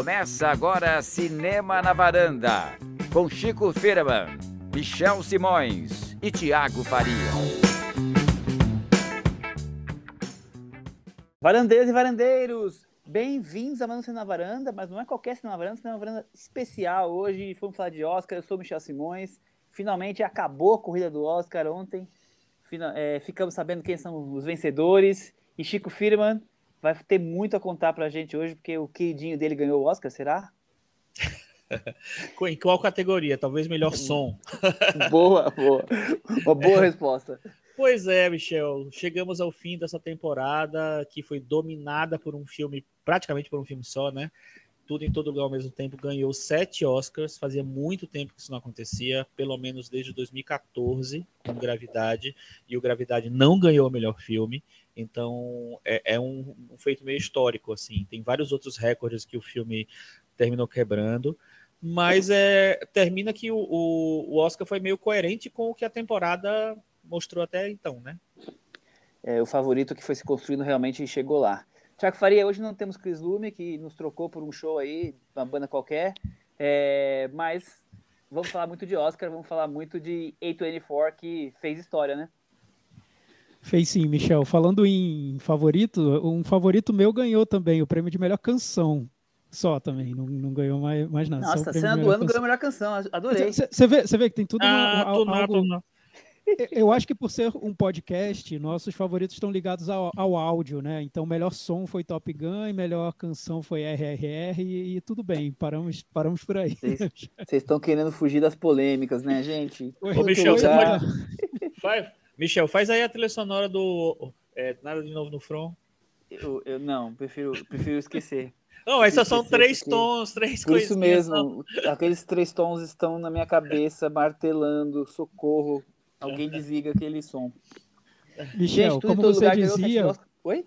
Começa agora Cinema na Varanda, com Chico Firman, Michel Simões e Tiago Faria. Varandeiros e varandeiros, bem-vindos a Mais um Cinema na Varanda, mas não é qualquer Cinema na Varanda, Cinema na Varanda especial. Hoje fomos falar de Oscar, eu sou Michel Simões. Finalmente acabou a corrida do Oscar ontem. É, ficamos sabendo quem são os vencedores. E Chico Firman vai ter muito a contar pra gente hoje, porque o queridinho dele ganhou o Oscar, será? Em qual categoria? Talvez melhor som. boa, boa. Uma boa resposta. Pois é, Michel. Chegamos ao fim dessa temporada que foi dominada por um filme, praticamente por um filme só, né? Tudo em todo lugar ao mesmo tempo. Ganhou sete Oscars. Fazia muito tempo que isso não acontecia, pelo menos desde 2014, com Gravidade. E o Gravidade não ganhou o melhor filme. Então é, é um, um feito meio histórico, assim. Tem vários outros recordes que o filme terminou quebrando. Mas é, termina que o, o, o Oscar foi meio coerente com o que a temporada mostrou até então, né? É, o favorito que foi se construindo realmente chegou lá. Tiago Faria, hoje não temos Chris Lume, que nos trocou por um show aí, uma banda qualquer, é, mas vamos falar muito de Oscar, vamos falar muito de A24, que fez história, né? Fez sim, Michel. Falando em favorito, um favorito meu ganhou também o prêmio de melhor canção. Só também, não, não ganhou mais, mais nada. Nossa, a cena do melhor ano canção. ganhou a melhor canção, adorei. Você vê, você vê que tem tudo uma- Ah, al- tô algo- não. Eu acho que por ser um podcast, nossos favoritos estão ligados ao, ao áudio, né? Então, melhor som foi Top Gun, e melhor canção foi RRR, e, e tudo bem, paramos, paramos por aí. Vocês estão querendo fugir das polêmicas, né, gente? Ô, Michel, você pode... Vai, Michel, faz aí a trilha sonora do é, Nada de Novo no Front. Eu, eu não, prefiro, prefiro esquecer. Não, esses são três porque- tons, três Por isso mesmo, aqueles três tons estão na minha cabeça, martelando, socorro. Alguém desliga aquele som. Michel, tudo em como você dizia. Oi?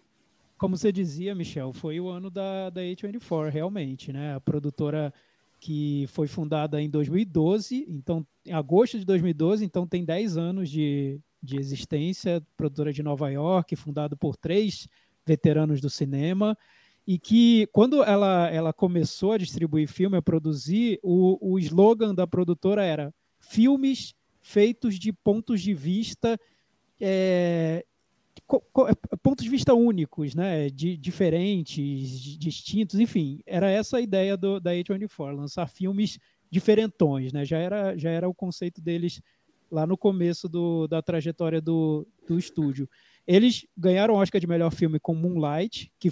como você dizia, Michel, foi o ano da, da A24, realmente, né? A produtora que foi fundada em 2012, então, em agosto de 2012, então tem 10 anos de, de existência, produtora de Nova York, fundada por três veteranos do cinema, e que quando ela, ela começou a distribuir filme, a produzir, o, o slogan da produtora era filmes feitos de pontos de vista é, co- pontos de vista únicos, né, de, diferentes, di- distintos, enfim, era essa a ideia do, da A24, lançar filmes diferentões, né, já era, já era o conceito deles lá no começo do, da trajetória do, do estúdio. Eles ganharam o Oscar de melhor filme com Moonlight, que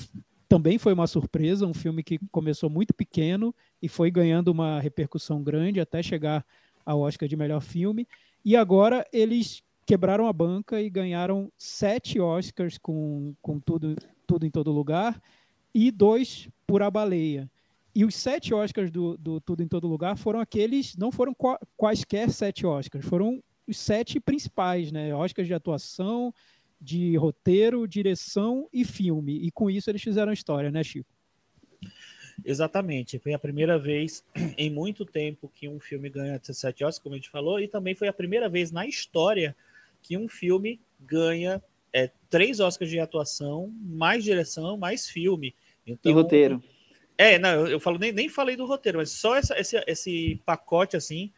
também foi uma surpresa, um filme que começou muito pequeno e foi ganhando uma repercussão grande até chegar ao Oscar de melhor filme. E agora eles quebraram a banca e ganharam sete Oscars com, com tudo, tudo em todo lugar e dois por A Baleia. E os sete Oscars do, do Tudo em Todo Lugar foram aqueles, não foram qua- quaisquer sete Oscars, foram os sete principais, né? Oscars de atuação, de roteiro, direção e filme. E com isso eles fizeram história, né, Chico? Exatamente. Foi a primeira vez em muito tempo que um filme ganha 17 Oscars, como a gente falou, e também foi a primeira vez na história que um filme ganha é, três Oscars de atuação, mais direção, mais filme. Então, E roteiro. É, não, eu, eu falo, nem, nem falei do roteiro, mas só essa- esse, esse pacote, assim,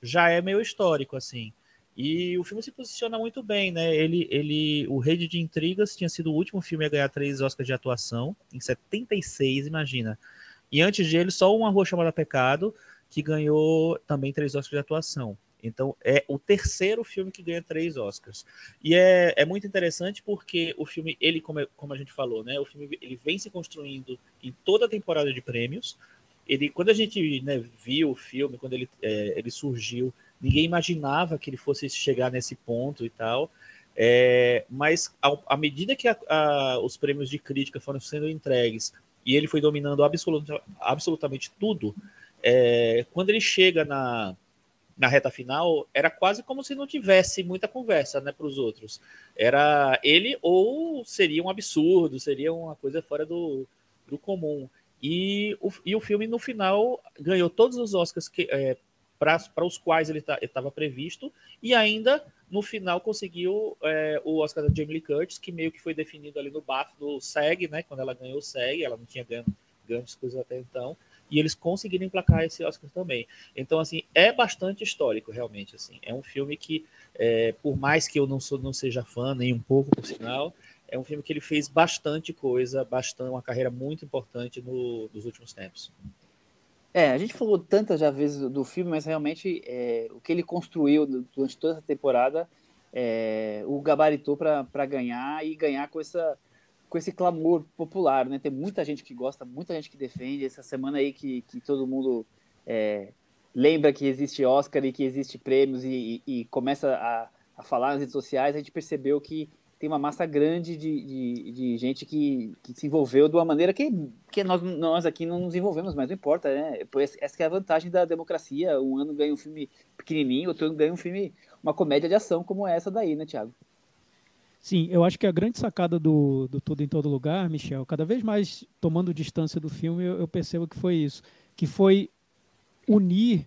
já é meio histórico, assim. E o filme se posiciona muito bem, né? Ele, ele, o Rede de Intrigas tinha sido o último filme a ganhar três Oscars de atuação, em 76, imagina. E antes dele, só uma rua chamada Pecado, que ganhou também três Oscars de atuação. Então, é o terceiro filme que ganha três Oscars. E é, é muito interessante porque o filme, ele, como, é- como a gente falou, né? O filme ele vem se construindo em toda a temporada de prêmios. Ele, quando a gente né, viu o filme, quando ele, é, ele surgiu, ninguém imaginava que ele fosse chegar nesse ponto e tal. É, mas ao- à medida que a- a- os prêmios de crítica foram sendo entregues e ele foi dominando absoluta- absolutamente tudo, é, quando ele chega na, na reta final, era quase como se não tivesse muita conversa né, para os outros. Era ele ou seria um absurdo, seria uma coisa fora do, do comum. E o, e o filme, no final, ganhou todos os Oscars que, é, para os quais ele estava previsto, e ainda, no final, conseguiu é, o Oscar da Jamie Lee Curtis, que meio que foi definido ali no BAFTA do SEG, né, quando ela ganhou o SEG, ela não tinha ganho grandes coisas até então, e eles conseguiram emplacar esse Oscar também. Então, assim, é bastante histórico, realmente. Assim, é um filme que, é, por mais que eu não, sou, não seja fã, nem um pouco, por sinal, é um filme que ele fez bastante coisa, bastante, uma carreira muito importante no, nos últimos tempos. É, a gente falou tantas já vezes do, filme, mas realmente é, o que ele construiu durante toda essa temporada é, o gabaritou para ganhar e ganhar com essa com esse clamor popular, né? Tem muita gente que gosta, muita gente que defende. Essa semana aí que, que todo mundo é, lembra que existe Oscar e que existe prêmios e, e, e começa a, a, falar nas redes sociais, a gente percebeu que tem uma massa grande de, de, de gente que, que, se envolveu de uma maneira que, que nós, nós aqui não nos envolvemos, mas não importa, né? Essa é a vantagem da democracia. Um ano ganha um filme pequenininho, outro ano ganha um filme, uma comédia de ação como essa daí, né, Thiago? Sim, eu acho que a grande sacada do, do Tudo em Todo Lugar, Michel, cada vez mais tomando distância do filme, eu, eu percebo que foi isso. Que foi unir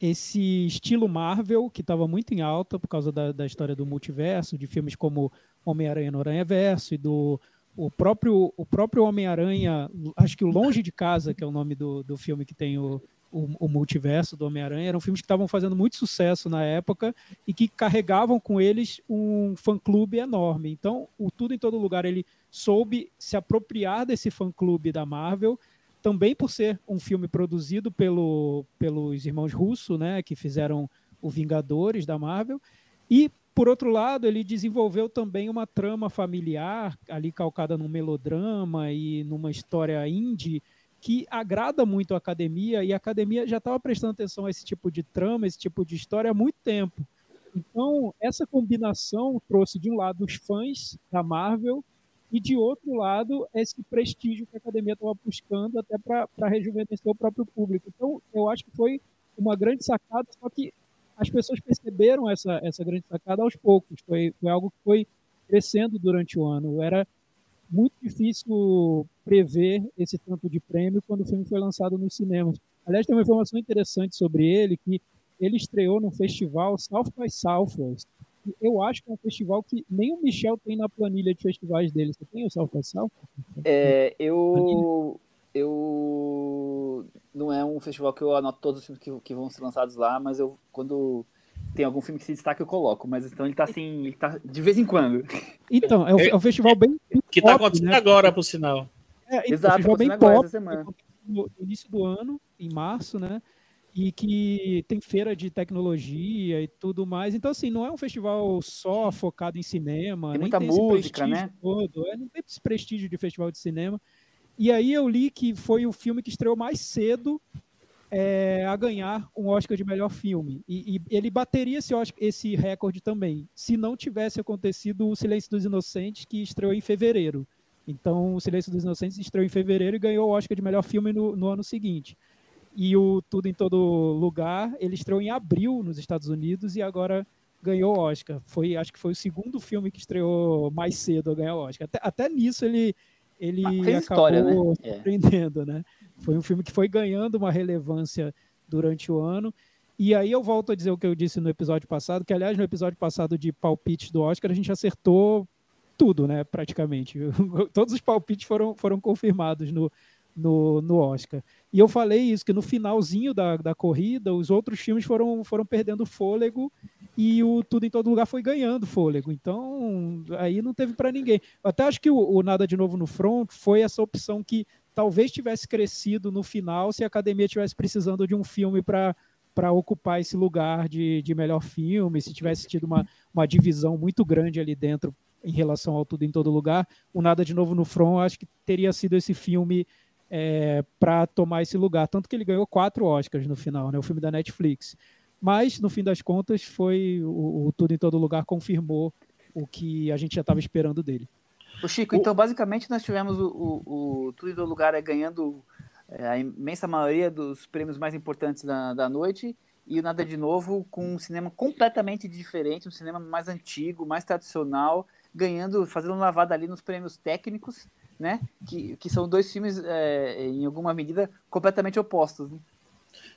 esse estilo Marvel, que estava muito em alta por causa da, da história do multiverso, de filmes como Homem-Aranha no Aranha Verso e do o próprio, o próprio Homem-Aranha, acho que o Longe de Casa, que é o nome do, do filme que tem o, o, o multiverso do Homem-Aranha, eram filmes que estavam fazendo muito sucesso na época e que carregavam com eles um fã-clube enorme. Então, o Tudo em Todo Lugar, ele soube se apropriar desse fã-clube da Marvel, também por ser um filme produzido pelo, pelos irmãos Russo, né, que fizeram o Vingadores da Marvel, e por outro lado, ele desenvolveu também uma trama familiar, ali calcada num melodrama e numa história indie, que agrada muito a academia, e a academia já estava prestando atenção a esse tipo de trama, esse tipo de história há muito tempo. Então, essa combinação trouxe, de um lado, os fãs da Marvel, e, de outro lado, esse prestígio que a academia estava buscando até para rejuvenescer o próprio público. Então, eu acho que foi uma grande sacada, só que as pessoas perceberam essa, essa grande sacada aos poucos. Foi, foi algo que foi crescendo durante o ano. Era muito difícil prever esse tanto de prêmio quando o filme foi lançado nos cinemas. Aliás, tem uma informação interessante sobre ele, que ele estreou no festival South by Southwest. Eu acho que é um festival que nem o Michel tem na planilha de festivais dele. Você tem o South by Southwest? É, eu... Eu... Não é um festival que eu anoto todos os filmes que, que vão ser lançados lá, mas eu, quando tem algum filme que se destaca, eu coloco. Mas então ele tá assim, ele tá de vez em quando. Então, é um, é um festival bem. Que tá acontecendo né? agora, por sinal. É, então, Exato, festival bem agora, essa semana. No início do ano, em março, né? E que tem feira de tecnologia e tudo mais. Então, assim, não é um festival só focado em cinema. Tem muita tem música, né? Todo, é, não tem esse prestígio de festival de cinema. E aí eu li que foi o filme que estreou mais cedo é, a ganhar um Oscar de melhor filme. E, e ele bateria esse, Oscar, esse recorde também, se não tivesse acontecido o Silêncio dos Inocentes, que estreou em fevereiro. Então, o Silêncio dos Inocentes estreou em fevereiro e ganhou o Oscar de melhor filme no, no ano seguinte. E o Tudo em Todo Lugar, ele estreou em abril nos Estados Unidos e agora ganhou o Oscar. Foi, acho que foi o segundo filme que estreou mais cedo a ganhar o Oscar. Até, até nisso ele, ele acabou história, né? É. surpreendendo, né? Foi um filme que foi ganhando uma relevância durante o ano. E aí eu volto a dizer o que eu disse no episódio passado, que aliás no episódio passado de palpites do Oscar a gente acertou tudo, né, praticamente. Todos os palpites foram, foram confirmados no, no, no Oscar. E eu falei isso, que no finalzinho da, da corrida, os outros filmes foram, foram perdendo fôlego e o Tudo em Todo Lugar foi ganhando fôlego. Então, aí não teve para ninguém. Eu até acho que o, o Nada de Novo no Front foi essa opção que talvez tivesse crescido no final se a academia tivesse precisando de um filme para para ocupar esse lugar de, de melhor filme, se tivesse tido uma, uma divisão muito grande ali dentro em relação ao Tudo em Todo Lugar, o Nada de Novo no Front, acho que teria sido esse filme é, para tomar esse lugar. Tanto que ele ganhou quatro Oscars no final, né, o filme da Netflix. Mas, no fim das contas, foi o, o Tudo em Todo Lugar confirmou o que a gente já estava esperando dele. O Chico, o... então basicamente nós tivemos o, o, o Tudo do Lugar é ganhando é, a imensa maioria dos prêmios mais importantes da, da noite e o Nada de Novo com um cinema completamente diferente, um cinema mais antigo, mais tradicional, ganhando, fazendo lavada ali nos prêmios técnicos, né? Que, que são dois filmes, é, em alguma medida, completamente opostos. Né?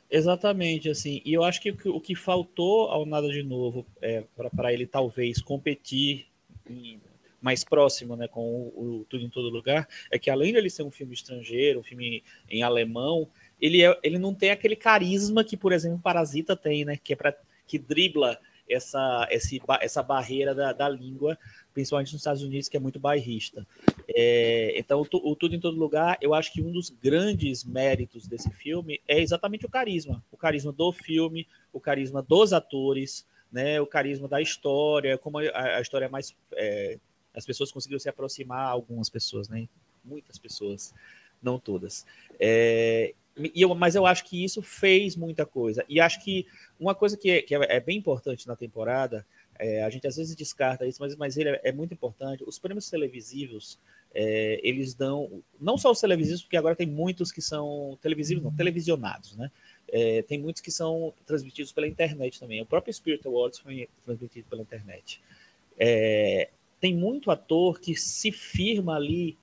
Exatamente, assim. E eu acho que o que faltou ao Nada de Novo é, para ele talvez competir em mais próximo, né, com o, o, Tudo em Todo Lugar, é que além de ele ser um filme estrangeiro, um filme em alemão, ele, é, ele não tem aquele carisma que, por exemplo, Parasita tem, né? Que é para que dribla essa, esse, essa barreira da, da língua, principalmente nos Estados Unidos, que é muito bairrista. É, então, o, o, Tudo em Todo Lugar, eu acho que um dos grandes méritos desse filme é exatamente o carisma. O carisma do filme, o carisma dos atores, né, o carisma da história, como a, a história é mais. É, as pessoas conseguiram se aproximar, algumas pessoas, né? Muitas pessoas, não todas. É, e eu, mas eu acho que isso fez muita coisa. E acho que uma coisa que é, que é, é bem importante na temporada, é, a gente às vezes descarta isso, mas, mas ele é, é muito importante. Os prêmios televisivos, é, eles dão, não só os televisivos, porque agora tem muitos que são televisivos, não, televisionados, né? É, tem muitos que são transmitidos pela internet também. O próprio Spirit Awards foi transmitido pela internet. É, tem muito ator que se firma ali,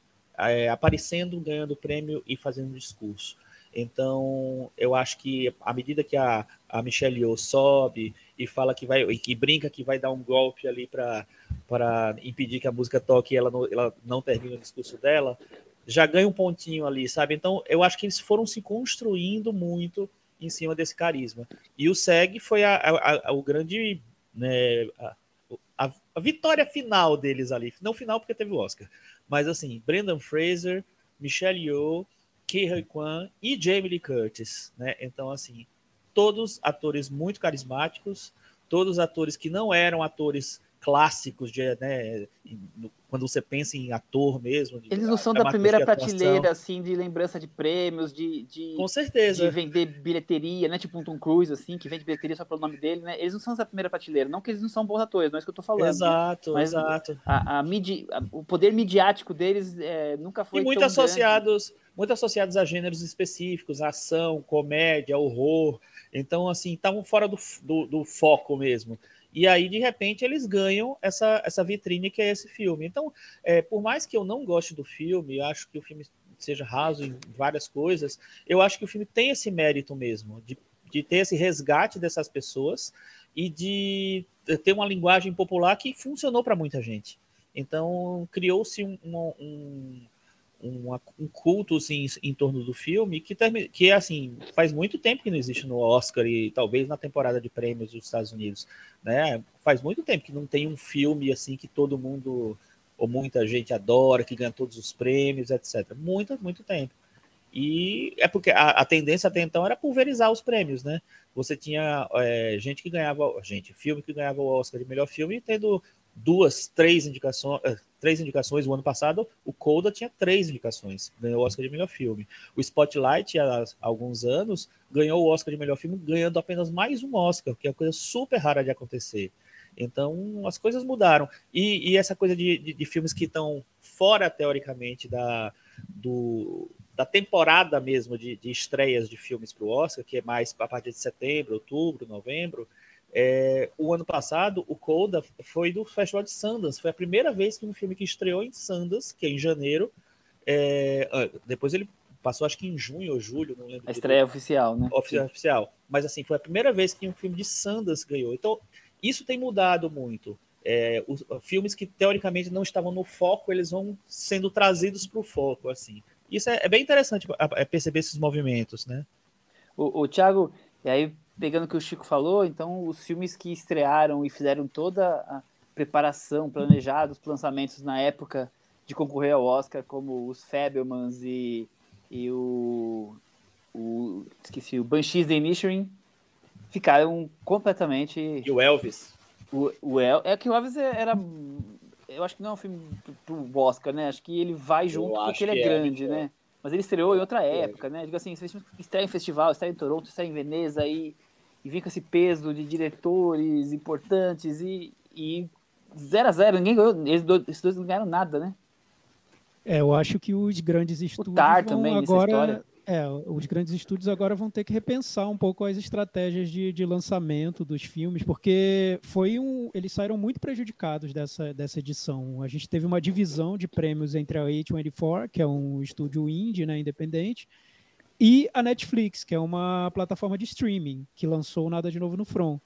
aparecendo, ganhando prêmio e fazendo discurso. Então, eu acho que à medida que a, a Michelle Yeoh sobe e fala que vai, e que brinca que vai dar um golpe ali para impedir que a música toque e ela não, ela não termina o discurso dela, já ganha um pontinho ali, sabe? Então, eu acho que eles foram se construindo muito em cima desse carisma. E o SEG foi a, a, a o grande. Né, a, a, vitória final deles ali. Não final porque teve o Oscar. Mas assim, Brendan Fraser, Michelle Yeoh, Ke Kwan e Jamie Lee Curtis. Né? Então, assim, todos atores muito carismáticos, todos atores que não eram atores clássicos de, né, quando você pensa em ator mesmo. Eles não são da primeira prateleira, assim, de lembrança de prêmios, de, de, Com certeza. de vender bilheteria, né? Tipo um Tom Cruise, assim, que vende bilheteria só pelo nome dele, né? Eles não são da primeira prateleira, não que eles não são bons atores, não é isso que eu tô falando. Exato, né? exato. A, a, midi, o poder midiático deles é, nunca foi E muito associados, grande. Muito associados a gêneros específicos, ação, comédia, horror. Então, assim, estavam fora do, do, do foco mesmo. E aí, de repente, eles ganham essa, essa vitrine que é esse filme. Então, é, por mais que eu não goste do filme, acho que o filme seja raso em várias coisas, eu acho que o filme tem esse mérito mesmo, de, de ter esse resgate dessas pessoas e de ter uma linguagem popular que funcionou para muita gente. Então, criou-se um um, um culto assim, em torno do filme que, que assim faz muito tempo que não existe no Oscar e talvez na temporada de prêmios dos Estados Unidos, né? Faz muito tempo que não tem um filme assim que todo mundo ou muita gente adora, que ganha todos os prêmios, etc. Muito, muito tempo. E é porque a, a tendência até então era pulverizar os prêmios, né? Você tinha é, gente que ganhava, gente, filme que ganhava o Oscar de melhor filme, tendo duas, três indicações, três indicações. O ano passado, o Coda tinha três indicações, ganhou o Oscar de melhor filme. O Spotlight, há alguns anos, ganhou o Oscar de melhor filme, ganhando apenas mais um Oscar, que é uma coisa super rara de acontecer. Então, as coisas mudaram. E, e essa coisa de, de, de filmes que estão fora, teoricamente, da, do, da temporada mesmo de, de estreias de filmes para o Oscar, que é mais a partir de setembro, outubro, novembro, é, o ano passado, o Coda foi do Festival de Sundance. Foi a primeira vez que um filme que estreou em Sundance, que é em janeiro. É, ah, depois ele passou, acho que em junho ou julho, não lembro. A estreia oficial, né? Oficial, oficial. Mas assim, foi a primeira vez que um filme de Sundance ganhou. Então, isso tem mudado muito. É, os filmes que teoricamente não estavam no foco, eles vão sendo trazidos para o foco, assim. Isso é, é bem interessante é perceber esses movimentos, né? O, o Thiago, e aí pegando o que o Chico falou, então os filmes que estrearam e fizeram toda a preparação, planejados, lançamentos na época de concorrer ao Oscar, como os Fabelmans e, e o, o. Esqueci, o Banshees the Inisherin, ficaram completamente. E o Elvis? O, o El, é que o Elvis era. Eu acho que não é um filme pro Oscar, né? Acho que ele vai junto porque ele é, é grande, é, né? Mas ele estreou em outra é. época, né? Digo assim, estreia em festival, estreia em Toronto, estreia em Veneza e e vem com esse peso de diretores importantes e, e 0 a 0 ninguém ganhou, eles dois, esses dois não ganharam nada, né? É, eu acho que os grandes estúdios o Tar também agora, é, os grandes estúdios agora vão ter que repensar um pouco as estratégias de, de lançamento dos filmes, porque foi um, eles saíram muito prejudicados dessa, dessa edição. A gente teve uma divisão de prêmios entre a A24, que é um estúdio indie, né, independente, e a Netflix, que é uma plataforma de streaming que lançou Nada de Novo no Front.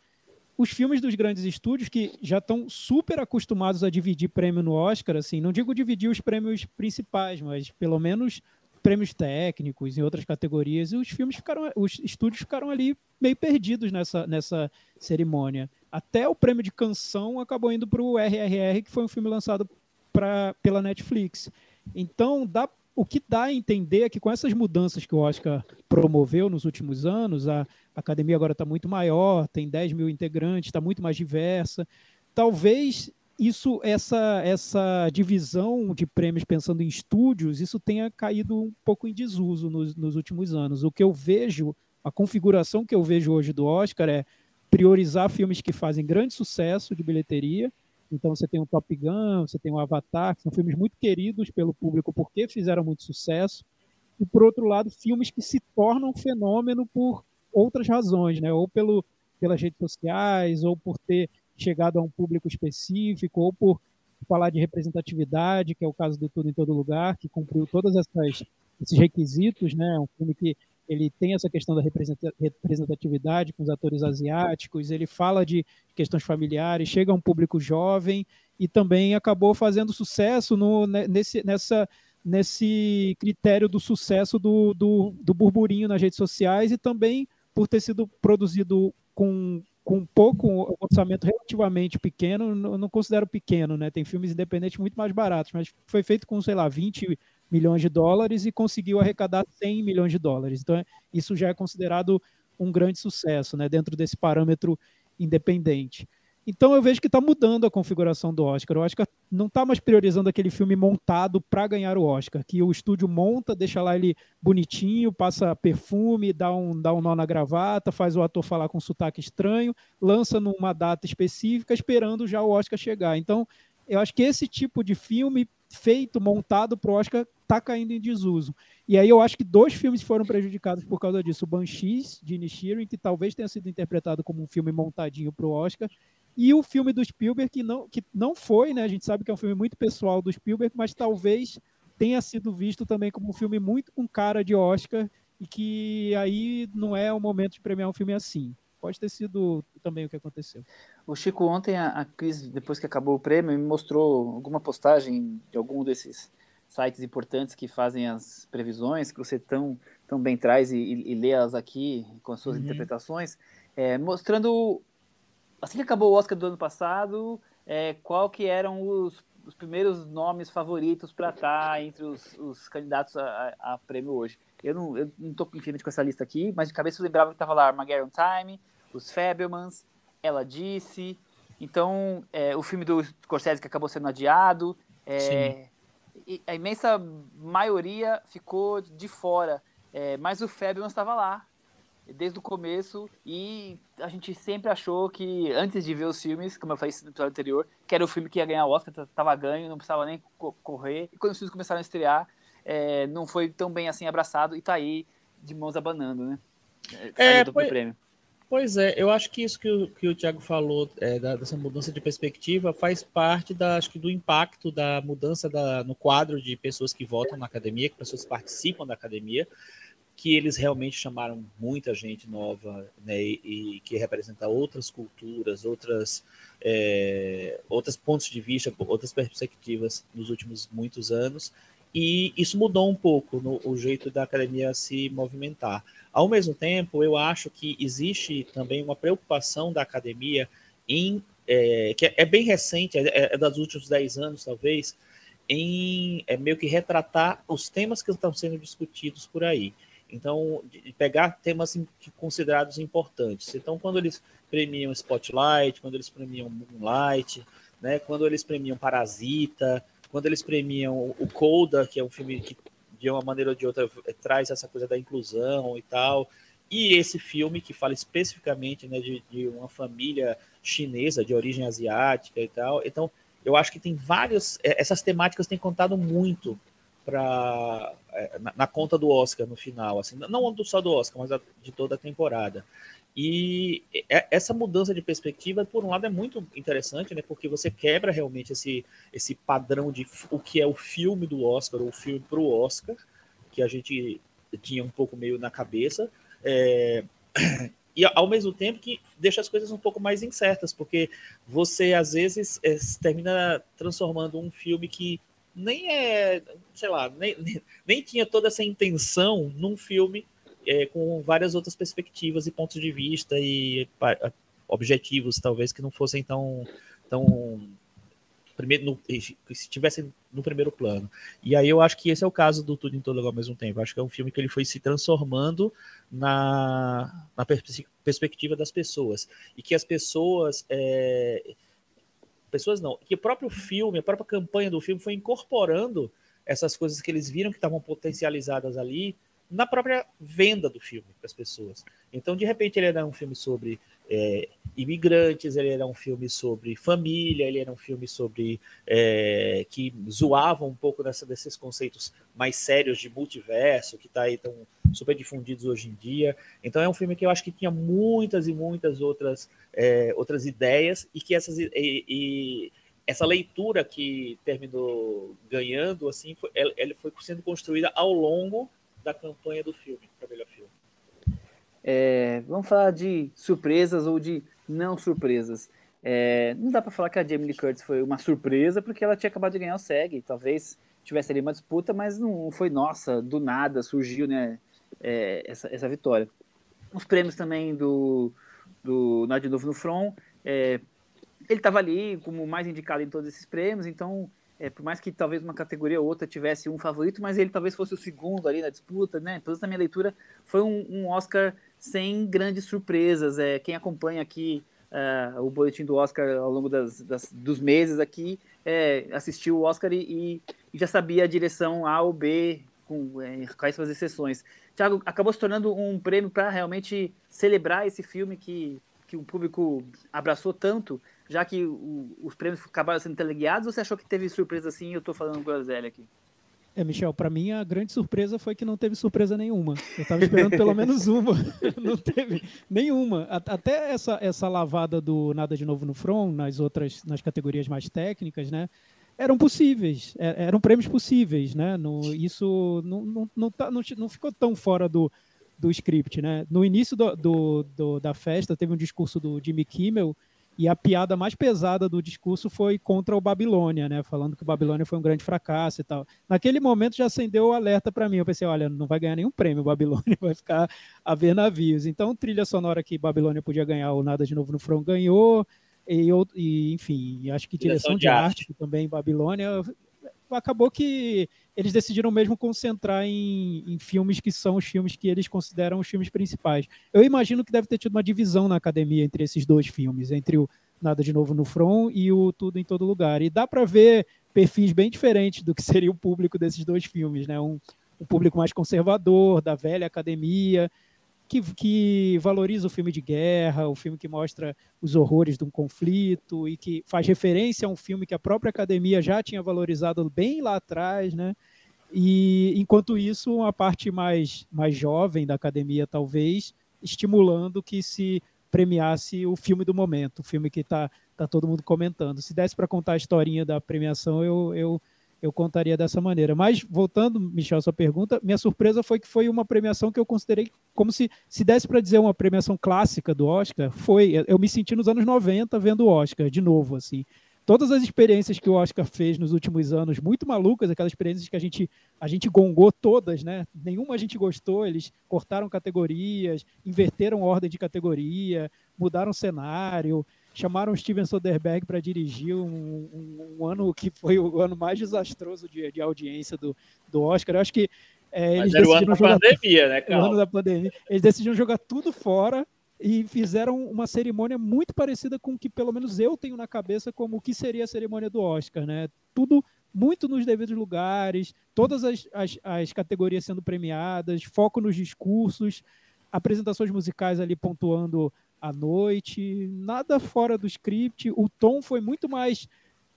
Os filmes dos grandes estúdios que já estão super acostumados a dividir prêmio no Oscar, assim, não digo dividir os prêmios principais, mas pelo menos prêmios técnicos, em outras categorias, e os filmes ficaram, os estúdios ficaram ali meio perdidos nessa, nessa cerimônia. Até o prêmio de canção acabou indo para o RRR, que foi um filme lançado pra, pela Netflix. Então, dá, o que dá a entender é que com essas mudanças que o Oscar promoveu nos últimos anos, a academia agora está muito maior, tem 10 mil integrantes, está muito mais diversa. Talvez isso, essa, essa divisão de prêmios pensando em estúdios, isso tenha caído um pouco em desuso nos, nos últimos anos. O que eu vejo, a configuração que eu vejo hoje do Oscar é priorizar filmes que fazem grande sucesso de bilheteria. Então você tem o Top Gun, você tem o Avatar, que são filmes muito queridos pelo público porque fizeram muito sucesso. E por outro lado, filmes que se tornam fenômeno por outras razões, né? Ou pelo, pelas redes sociais, ou por ter chegado a um público específico, ou por falar de representatividade, que é o caso do Tudo em Todo Lugar, que cumpriu todos essas, esses requisitos, né? Um filme que ele tem essa questão da representatividade com os atores asiáticos, ele fala de questões familiares, chega a um público jovem e também acabou fazendo sucesso no, nesse, nessa, nesse critério do sucesso do, do, do burburinho nas redes sociais e também por ter sido produzido com, com pouco orçamento relativamente pequeno, não, não, considero pequeno, né? Tem filmes independentes muito mais baratos, mas foi feito com, sei lá, 20 milhões de dólares e conseguiu arrecadar 100 milhões de dólares. Então, isso já é considerado um grande sucesso, né? Dentro desse parâmetro independente. Então eu vejo que está mudando a configuração do Oscar. O Oscar não está mais priorizando aquele filme montado para ganhar o Oscar, que o estúdio monta, deixa lá ele bonitinho, passa perfume, dá um, dá um nó na gravata, faz o ator falar com um sotaque estranho, lança numa data específica, esperando já o Oscar chegar. Então eu acho que esse tipo de filme feito, montado para o Oscar, está caindo em desuso. E aí eu acho que dois filmes foram prejudicados por causa disso. O Banshees, de Inishirin, que talvez tenha sido interpretado como um filme montadinho para o Oscar, e o filme do Spielberg, que não, que não foi, né? A gente sabe que é um filme muito pessoal do Spielberg, mas talvez tenha sido visto também como um filme muito com cara de Oscar e que aí não é o momento de premiar um filme assim. Pode ter sido também o que aconteceu. O Chico, ontem a, a Cris, depois que acabou o prêmio, me mostrou alguma postagem de algum desses sites importantes que fazem as previsões, que você tão, tão bem traz e, e, e lê elas aqui com as suas uhum. interpretações, é, mostrando assim que acabou o Oscar do ano passado, é, qual que eram os, os primeiros nomes favoritos para estar tá entre os, os candidatos a, a, a, prêmio hoje? Eu não, eu não tô com essa lista aqui, mas de cabeça eu lembrava que estava lá Armageddon Time, os Fabelmans, Ela Disse, então é, o filme do Scorsese que acabou sendo adiado, é, a imensa maioria ficou de fora, é, mas o Fabelmans estava lá, desde o começo e a gente sempre achou que antes de ver os filmes, como eu falei no episódio anterior, que era o filme que ia ganhar o Oscar, tava ganho, não precisava nem correr. E quando os filmes começaram a estrear, é, não foi tão bem assim abraçado e tá aí de mãos abanando, né? É, é pois, prêmio. Pois é, eu acho que isso que o, que o Thiago falou, é, da, dessa mudança de perspectiva, faz parte da, acho que do impacto da mudança da, no quadro de pessoas que votam na academia, que pessoas que participam da academia que eles realmente chamaram muita gente nova né, e, e que representa outras culturas, outras, é, outros pontos de vista, outras perspectivas nos últimos muitos anos. E isso mudou um pouco no, o jeito da academia se movimentar. Ao mesmo tempo, eu acho que existe também uma preocupação da academia em é, que é bem recente, é, é dos últimos 10 anos, talvez, em é, meio que retratar os temas que estão sendo discutidos por aí. Então, de pegar temas considerados importantes. Então, quando eles premiam Spotlight, quando eles premiam Moonlight, né, quando eles premiam Parasita, quando eles premiam o Coda, que é um filme que de uma maneira ou de outra traz essa coisa da inclusão e tal, e esse filme que fala especificamente né, de, de uma família chinesa de origem asiática e tal. Então, eu acho que tem várias. É, essas temáticas têm contado muito para é, na, na, conta do Oscar no final, assim, não só do Oscar, mas de toda a temporada. E essa mudança de perspectiva, por um lado, é muito interessante, né? Porque você quebra realmente esse, esse padrão de o que é o filme do Oscar, ou o filme para o Oscar, que a gente tinha um pouco meio na cabeça. É... E ao mesmo tempo que deixa as coisas um pouco mais incertas, porque você às vezes é, termina transformando um filme que nem é, sei lá, nem, nem, tinha toda essa intenção num filme é, com várias outras perspectivas e pontos de vista e objetivos, talvez, que não fossem tão, tão primeiro, no, que estivessem no primeiro plano. E aí eu acho que esse é o caso do Tudo em Todo Lugar ao mesmo tempo. Eu acho que é um filme que ele foi se transformando na, na pers perspectiva das pessoas. E que as pessoas. É, pessoas não, que o próprio filme, a própria campanha do filme foi incorporando essas coisas que eles viram que estavam potencializadas ali na própria venda do filme para as pessoas. Então, de repente, ele era um filme sobre é, imigrantes, ele era um filme sobre família, ele era um filme sobre é, que zoava um pouco dessa, desses conceitos mais sérios de multiverso, que está aí tão super difundidos hoje em dia. Então é um filme que eu acho que tinha muitas e muitas outras, é, outras ideias e que essas e, e, essa leitura que terminou ganhando assim, foi, ela, ela foi sendo construída ao longo da campanha do filme, para melhor filme. É, vamos falar de surpresas ou de não surpresas. É, não dá para falar que a Jamie Lee Curtis foi uma surpresa, porque ela tinha acabado de ganhar o SEG. Talvez tivesse ali uma disputa, mas não foi, nossa, do nada surgiu né, é, essa, essa vitória. Os prêmios também do, do de Novo no Front. É, ele estava ali como mais indicado em todos esses prêmios, então é, por mais que talvez uma categoria ou outra tivesse um favorito, mas ele talvez fosse o segundo ali na disputa, né? Pelo menos na minha leitura, foi um, um Oscar sem grandes surpresas. É, quem acompanha aqui uh, o boletim do Oscar ao longo das, das dos meses aqui é, assistiu o Oscar e, e, já sabia a direção A ou B, com é, quais exceções. Thiago, acabou se tornando um prêmio para realmente celebrar esse filme que, que o público abraçou tanto já que o, os prêmios acabaram sendo teleguiados, ou você achou que teve surpresa assim? Eu estou falando groselha aqui. É, Michel, para mim a grande surpresa foi que não teve surpresa nenhuma. Eu estava esperando pelo menos uma. não teve nenhuma. Até essa, essa lavada do Nada de Novo no Front, nas outras, nas categorias mais técnicas, né? Eram possíveis, é, eram prêmios possíveis, né? No, isso não, não, não, tá, não, não ficou tão fora do, do script, né? No início do, do, do, da festa teve um discurso do Jimmy Kimmel e a piada mais pesada do discurso foi contra o Babilônia, né? Falando que o Babilônia foi um grande fracasso e tal. Naquele momento já acendeu o alerta para mim. Eu pensei, olha, não vai ganhar nenhum prêmio o Babilônia, vai ficar a ver navios. Então, trilha sonora que Babilônia podia ganhar ou Nada de Novo no Front ganhou. E, e enfim, acho que direção, direção de, arte, arte também Babilônia acabou que eles decidiram mesmo concentrar em, em, filmes que são os filmes que eles consideram os filmes principais. Eu imagino que deve ter tido uma divisão na academia entre esses dois filmes, entre o Nada de Novo no Front e o Tudo em Todo Lugar. E dá para ver perfis bem diferentes do que seria o público desses dois filmes, né? Um, um público mais conservador, da velha academia, que, que valoriza o filme de guerra, o filme que mostra os horrores de um conflito e que faz referência a um filme que a própria academia já tinha valorizado bem lá atrás, né? E enquanto isso, a parte mais, mais jovem da academia, talvez, estimulando que se premiasse o filme do momento, o filme que está tá todo mundo comentando. Se desse para contar a historinha da premiação, eu, eu eu contaria dessa maneira. Mas, voltando, Michel, a sua pergunta, minha surpresa foi que foi uma premiação que eu considerei como se, se desse para dizer uma premiação clássica do Oscar, foi, eu me senti nos anos 90 vendo o Oscar, de novo, assim. Todas as experiências que o Oscar fez nos últimos anos, muito malucas, aquelas experiências que a gente, a gente gongou todas, né? Nenhuma a gente gostou, eles cortaram categorias, inverteram ordem de categoria, mudaram cenário, chamaram Steven Soderbergh para dirigir um, um, um, ano que foi o ano mais desastroso de, de audiência do, do Oscar. Eu acho que é, eles era o ano da pandemia, né, O ano da pandemia. Eles decidiram jogar tudo fora e fizeram uma cerimônia muito parecida com o que pelo menos eu tenho na cabeça como o que seria a cerimônia do Oscar, né? Tudo muito nos devidos lugares, todas as, as, as categorias sendo premiadas, foco nos discursos, apresentações musicais ali pontuando à noite, nada fora do script. O tom foi muito mais.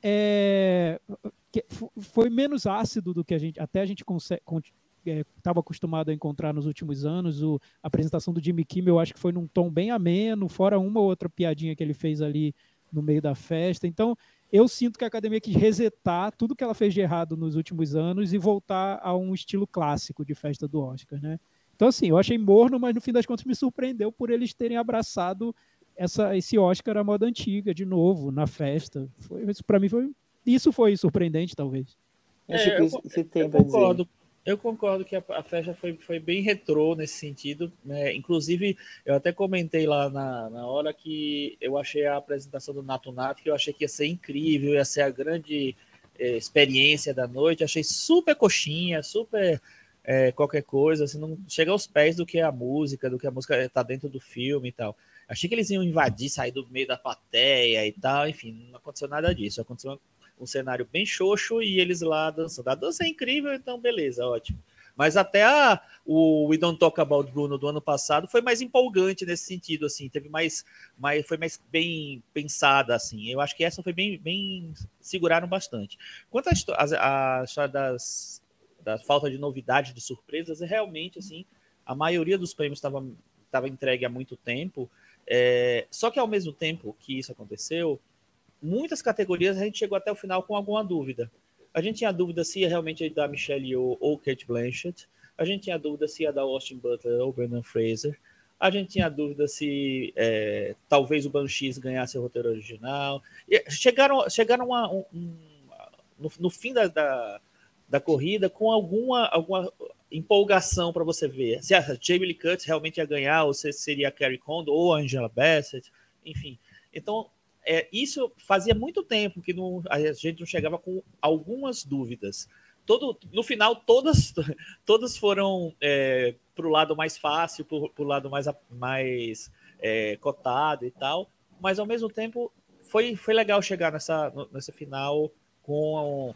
É, foi menos ácido do que a gente até a gente estava é, acostumado a encontrar nos últimos anos. O, a apresentação do Jimmy Kimmel eu acho que foi num tom bem ameno, fora uma ou outra piadinha que ele fez ali no meio da festa. Então, eu sinto que a academia quis resetar tudo que ela fez de errado nos últimos anos e voltar a um estilo clássico de festa do Oscar, né? Então, assim, eu achei morno, mas no fim das contas me surpreendeu por eles terem abraçado essa, esse Oscar à moda antiga, de novo, na festa. Foi, isso para mim foi. Isso foi surpreendente, talvez. É, eu, eu concordo. Eu concordo que a, a, festa foi, foi bem retrô nesse sentido. Né? Inclusive, eu até comentei lá na, na hora que eu achei a apresentação do Nato Nato, que eu achei que ia ser incrível, ia ser a grande eh, experiência da noite. Achei super coxinha, super é, qualquer coisa, assim, não chega aos pés do que a música, do que a música está dentro do filme e tal. Achei que eles iam invadir, sair do meio da plateia e tal, enfim, não aconteceu nada disso. Aconteceu um cenário bem xoxo e eles lá dançando. A dança é incrível, então beleza, ótimo. Mas até a, o We Don't Talk About Bruno do ano passado foi mais empolgante nesse sentido, assim, teve mais, mais foi mais bem pensada, assim. Eu acho que essa foi bem, bem seguraram bastante. Quanto à história das, da falta de novidade, de surpresas, é realmente assim, a maioria dos prêmios estava entregue há muito tempo. É, só que ao mesmo tempo que isso aconteceu, muitas categorias a gente chegou até o final com alguma dúvida. A gente tinha dúvida se ia realmente da Michelle Yeoh ou Kate Blanchett. A gente tinha dúvida se ia da Austin Butler ou Brendan Fraser. A gente tinha dúvida se é, talvez o Banshees ganhasse o roteiro original. E chegaram, chegaram a um, um, no, no, fim da, da, da, corrida com alguma, alguma empolgação para você ver se a Jamie Lee Curtis realmente ia ganhar, ou se seria a Carrie Condon ou a Angela Bassett, enfim. Então, é, isso fazia muito tempo que não, a gente não chegava com algumas dúvidas. Todo, no final, todas, todas foram é, para o lado mais fácil, para o lado mais, mais é, cotado e tal, mas ao mesmo tempo foi, foi legal chegar nessa, nessa final com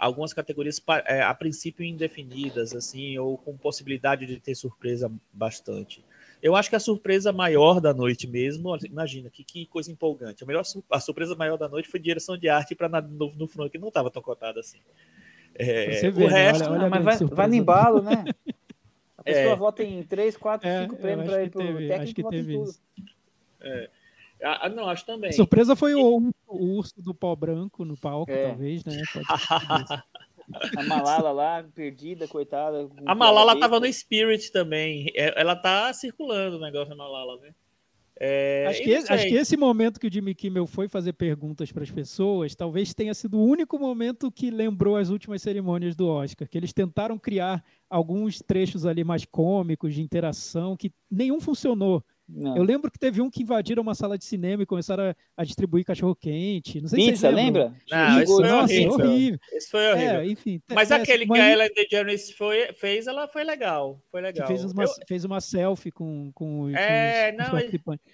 algumas categorias é, a princípio indefinidas, assim, ou com possibilidade de ter surpresa bastante. Eu acho que a surpresa maior da noite mesmo, imagina que, que coisa empolgante. A, melhor, a surpresa maior da noite foi direção de arte para no, no front, que não estava tão cotada assim. É, vê, o né? resto. Olha, olha mas vai, vai no embalo, né? A pessoa é. vota em 3, 4, 5 prêmios para ir pro técnico, acho que teve isso. É. Ah, ah, não, acho também. Surpresa foi o, o, urso do pó branco no palco, é. talvez, né? a Malala lá, perdida, coitada. A Malala tava no Spirit também. É, ela tá circulando o negócio da Malala, né? É, acho, que, acho, que, esse momento que o Jimmy Kimmel foi fazer perguntas para as pessoas, talvez tenha sido o único momento que lembrou as últimas cerimônias do Oscar, que eles tentaram criar alguns trechos ali mais cômicos de interação que nenhum funcionou. Não. Eu lembro que teve um que invadiram uma sala de cinema e começaram a, a distribuir cachorro-quente. Não sei Pizza, se lembra? Não, isso foi Nossa, horrível. horrível. Isso foi horrível. É, enfim, mas é, aquele mas... que a Ellen DeGeneres foi, fez, ela foi legal. Foi legal. Fez uma, eu... fez uma selfie com, com, é, com os, não, participantes.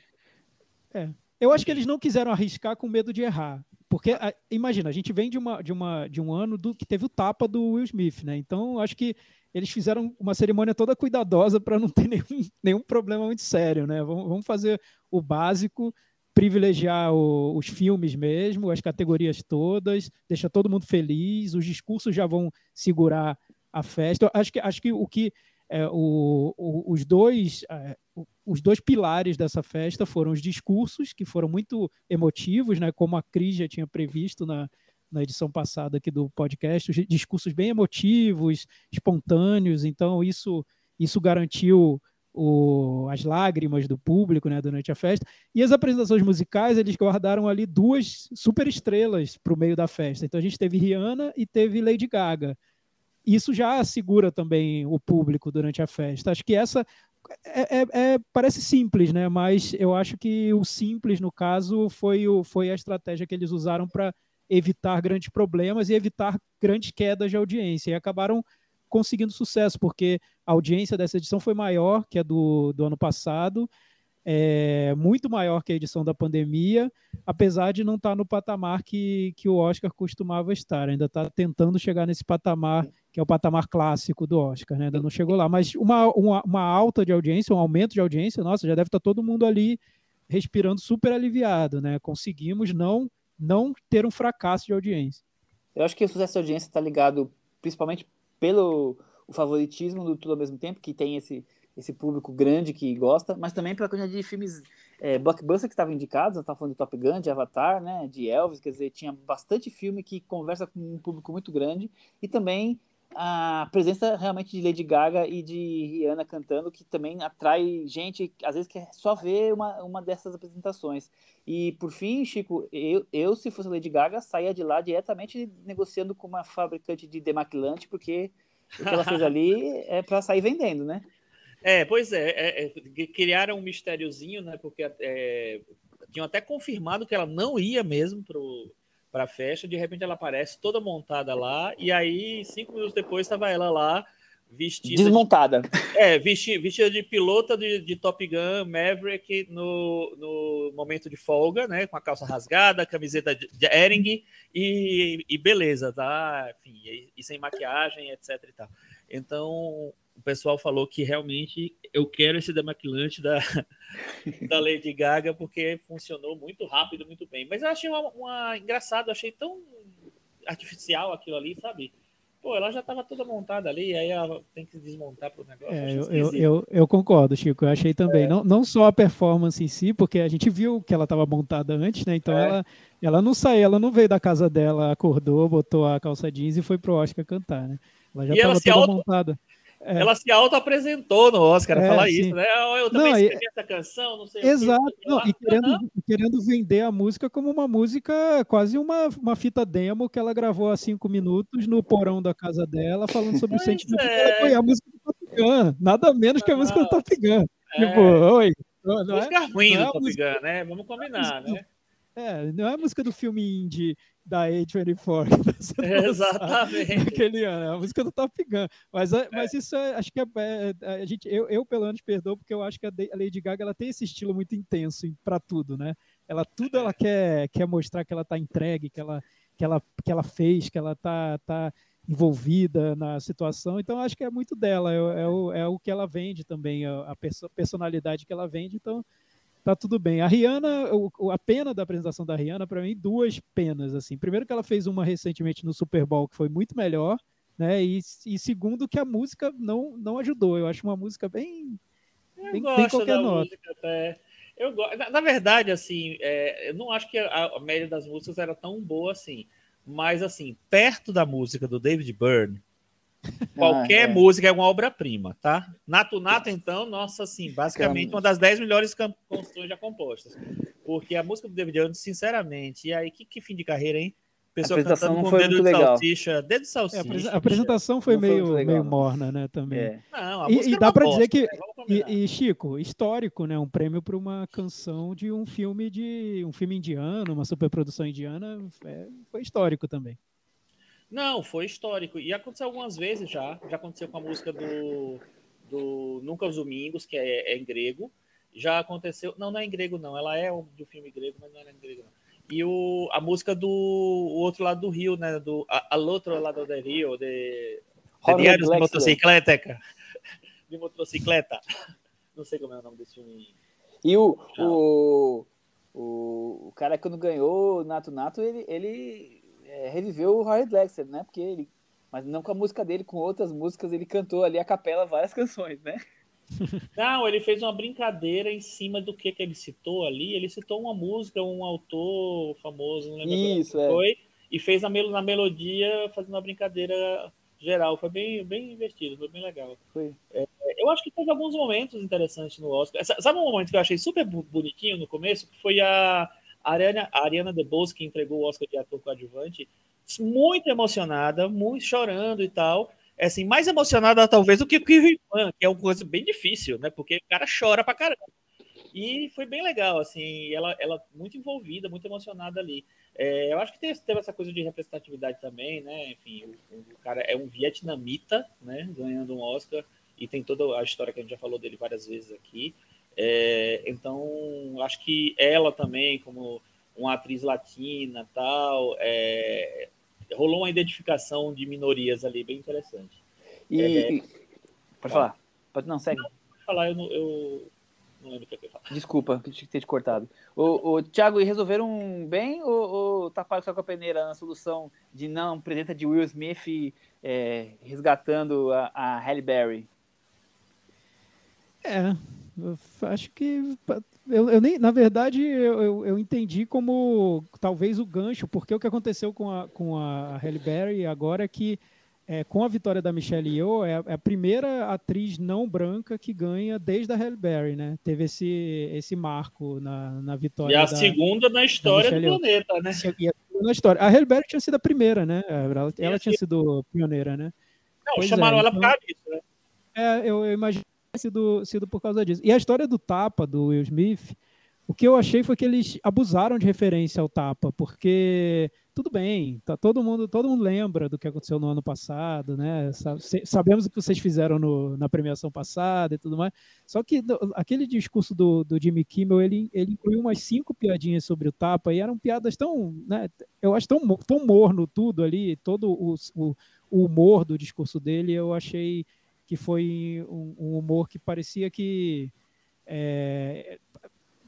É. Eu acho que eles não quiseram arriscar com medo de errar. Porque, imagina, a gente vem de, uma, de, uma, de um ano do, que teve o tapa do Will Smith, né? Então, acho que eles fizeram uma cerimônia toda cuidadosa para não ter nenhum, nenhum problema muito sério, né? Vamos, vamos fazer o básico, privilegiar o, os filmes mesmo, as categorias todas, deixar todo mundo feliz, os discursos já vão segurar a festa. Acho que, acho que o que é, o, o, os dois é, os dois pilares dessa festa foram os discursos que foram muito emotivos, né? Como a Cris já tinha previsto na na edição passada aqui do podcast, os discursos bem emotivos, espontâneos, então isso, isso garantiu o, as lágrimas do público né, durante a festa. E as apresentações musicais, eles guardaram ali duas super estrelas para o meio da festa. Então a gente teve Rihanna e teve Lady Gaga. Isso já assegura também o público durante a festa. Acho que essa é, é, é, parece simples, né? Mas eu acho que o simples, no caso, foi, o, foi a estratégia que eles usaram para evitar grandes problemas e evitar grandes quedas de audiência. E acabaram conseguindo sucesso, porque a audiência dessa edição foi maior que a do, do ano passado, é, muito maior que a edição da pandemia, apesar de não estar tá no patamar que, que o Oscar costumava estar. Ainda está tentando chegar nesse patamar, que é o patamar clássico do Oscar, né? ainda não chegou lá. Mas uma, uma, uma alta de audiência, um aumento de audiência, nossa, já deve estar tá todo mundo ali respirando super aliviado, né? Conseguimos não não ter um fracasso de audiência. Eu acho que o sucesso de audiência está ligado principalmente pelo o favoritismo do tudo ao mesmo tempo, que tem esse, esse público grande que gosta, mas também pela quantidade de filmes é, blockbuster que estavam indicados, estava falando de Top Gun, de Avatar, né, de Elvis, quer dizer, tinha bastante filme que conversa com um público muito grande, e também a presença realmente de Lady Gaga e de Rihanna cantando, que também atrai gente, às vezes quer só ver uma, uma dessas apresentações. E por fim, Chico, eu, eu se fosse Lady Gaga, saía de lá diretamente negociando com uma fabricante de demaquilante, porque o que ela fez ali é para sair vendendo, né? É, pois é, é, é criaram um mistériozinho, né? Porque é, tinham até confirmado que ela não ia mesmo pro para a festa, de repente ela aparece toda montada lá, e aí, cinco minutos depois, estava ela lá, vestida. Desmontada. De, é, vestida, vestida de pilota de, de, Top Gun Maverick no, no momento de folga, né? Com a calça rasgada, camiseta de, de Ering e, e beleza, tá? Enfim, e, e sem maquiagem, etc e tal. Então, o pessoal falou que realmente eu quero esse demaquilante da, da Lady Gaga porque funcionou muito rápido, muito bem. Mas eu achei uma, uma engraçado, achei tão artificial aquilo ali, sabe? Pô, ela já estava toda montada ali, aí ela tem que desmontar para o negócio. É, eu, eu, eu, eu, concordo, Chico. Eu achei também. É. Não, não só a performance em si, porque a gente viu que ela estava montada antes, né? Então é. ela, ela não saiu, ela não veio da casa dela, acordou, botou a calça jeans e foi pro Oscar cantar, né? Ela já estava toda auto... montada. É. Ela se auto-apresentou no Oscar, é, falar sim. isso, né? Eu também não, escrevi e... essa canção, não sei Exato, o que, não, e querendo, querendo vender a música como uma música, quase uma, uma fita demo que ela gravou há cinco minutos no porão da casa dela, falando sobre o sentimento é. Foi a música do Top Gun, nada menos que a música do Top Gun. É. Tipo, oi. Não, não música é, ruim do Top Gun, né? Vamos combinar, né? É, não é a música do filme indie da A24. Exatamente. Naquele ano, é a música do Top Gun. Mas, é. mas isso é, acho que é, é, a gente, eu, eu, pelo menos, perdoo, porque eu acho que a Lady Gaga ela tem esse estilo muito intenso para tudo, né? Ela tudo ela quer, quer mostrar que ela está entregue, que ela, que, ela, que ela fez, que ela está tá envolvida na situação. Então, acho que é muito dela, é, é, o, é o que ela vende também, a, a personalidade que ela vende. Então, tá tudo bem. A Rihanna, o, a pena da apresentação da Rihanna, para mim, duas penas. assim. Primeiro que ela fez uma recentemente no Super Bowl que foi muito melhor, né? E, e segundo que a música não, não ajudou. Eu acho uma música bem, eu bem, bem qualquer nota. Música, até. Eu na, na, verdade, assim, é, eu não acho que a, a média das músicas era tão boa assim. Mas, assim, perto da música do David Byrne, Qualquer ah, é. música é uma obra-prima, tá? Nato Nato, então, nossa, assim, basicamente uma das 10 melhores canções já compostas. Porque a música do David Jones, sinceramente, e aí, que, que fim de carreira, hein? Pessoa a apresentação não foi dedo muito legal. salsicha, dedo de salsicha. É, a apresentação foi meio, foi meio morna, né, também. É. Não, e, e dá para dizer que né? e, e, Chico, histórico, né, um prêmio para uma canção de um filme de um filme indiano, uma superprodução indiana, é, foi histórico também. Não, foi histórico. E aconteceu algumas vezes já. Já aconteceu com a música do, do Nunca os Domingos, que é, é em grego. Já aconteceu. Não, não é em grego, não. Ela é do filme grego, mas não era em grego, não. E o, a música do o outro lado do Rio, né? Do, a, a outro lado do Rio, de, de Diários de Motocicleta. De motocicleta. Não sei como é o nome desse filme. E o, o, o, o cara que não ganhou, Nato Nato, ele, ele é, reviveu o Howard Lexer, né? Porque ele, mas não com a música dele, com outras músicas, ele cantou ali a capela várias canções, né? Não, ele fez uma brincadeira em cima do que, que ele citou ali. Ele citou uma música, um autor famoso, não lembro Isso, é. foi, e fez na, mel na melodia fazendo uma brincadeira geral. Foi bem, bem investido, foi bem legal. Foi. É, eu acho que teve alguns momentos interessantes no Oscar. Sabe um momento que eu achei super bonitinho no começo? Que foi a a Ariana, a Ariana DeBose, que entregou o Oscar de ator coadjuvante, muito emocionada, muito chorando e tal. É assim, mais emocionada talvez do que o Kiwi que é uma coisa bem difícil, né? Porque o cara chora pra caramba. E foi bem legal, assim, ela, ela muito envolvida, muito emocionada ali. É, eu acho que teve, teve, essa coisa de representatividade também, né? Enfim, o, o, cara é um vietnamita, né? Ganhando um Oscar, e tem toda a história que a gente já falou dele várias vezes aqui. É, então, acho que ela também, como uma atriz latina tal, é, rolou uma identificação de minorias ali bem interessante. E, é, pode falar? Pode, não, segue. Não, pode falar, eu não, eu não lembro o que eu ia falar. Desculpa, que tinha que ter te cortado. O, o Thiago, e resolveram bem ou, ou taparam só com a peneira na solução de não presença de Will Smith é, resgatando a, a Halle Berry? É, acho que eu, eu, nem, na verdade, eu, eu, entendi como talvez o gancho, porque o que aconteceu com a, com a Halle Berry agora é que é, com a vitória da Michelle Yeoh, é, é, a primeira atriz não branca que ganha desde a Halle Berry, né? Teve esse, esse marco na, na vitória. E a da, segunda na história do planeta, né? E a na história. A Halle Berry tinha sido a primeira, né? Ela, ela tinha sido pioneira, né? Não, pois chamaram é, ela então, por causa disso, né? É, eu, eu imagino sido, sido por causa disso. E a história do tapa do Will Smith, o que eu achei foi que eles abusaram de referência ao tapa, porque tudo bem, tá todo mundo, todo mundo lembra do que aconteceu no ano passado, né? Sabemos o que vocês fizeram no, na premiação passada e tudo mais. Só que aquele discurso do, do Jimmy Kimmel, ele, ele incluiu umas cinco piadinhas sobre o tapa e eram piadas tão, né? Eu acho tão, tão morno tudo ali, todo o, o, o humor do discurso dele, eu achei que foi um, um humor que parecia que é,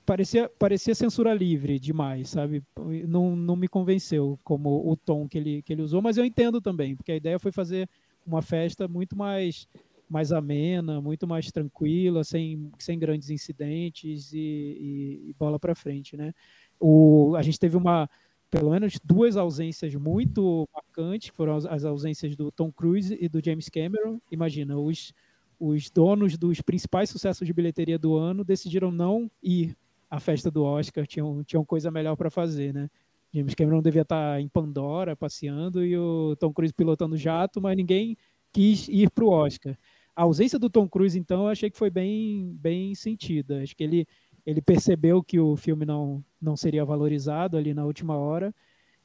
parecia, parecia censura livre demais, sabe? Não, não me convenceu como o tom que ele, que ele usou, mas eu entendo também, porque a ideia foi fazer uma festa muito mais mais amena, muito mais tranquila, sem, sem grandes incidentes e, e, e bola para frente, né? O, a gente teve uma pelo menos duas ausências muito marcantes, que foram as ausências do Tom Cruise e do James Cameron. Imagina, os, os donos dos principais sucessos de bilheteria do ano decidiram não ir a festa do Oscar, tinham, tinham coisa melhor para fazer, né? James Cameron devia estar tá em Pandora passeando e o Tom Cruise pilotando jato, mas ninguém quis ir para o Oscar. A ausência do Tom Cruise, então, eu achei que foi bem, bem sentida. Acho que ele, ele percebeu que o filme não, não seria valorizado ali na última hora.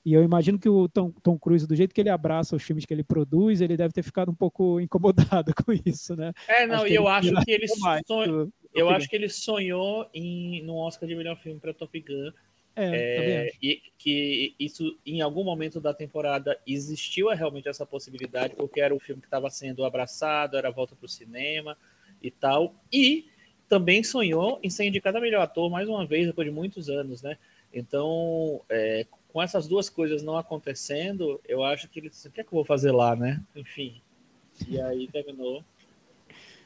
E eu imagino que o Tom, Tom Cruise, do jeito que ele abraça os filmes que ele produz, ele deve ter ficado um pouco incomodado com isso, né? É, não, e eu acho que ele sonhou, eu acho que ele sonhou em no Oscar de melhor filme para Top Gun. É, é e que isso em algum momento da temporada existiu realmente essa possibilidade, porque era o filme que estava sendo abraçado, era a volta para o cinema e tal. E também sonhou em ser indicado a melhor ator mais uma vez depois de muitos anos, né? Então, é, com essas duas coisas não acontecendo, eu acho que ele disse: o que é que eu vou fazer lá, né? Enfim. E aí terminou.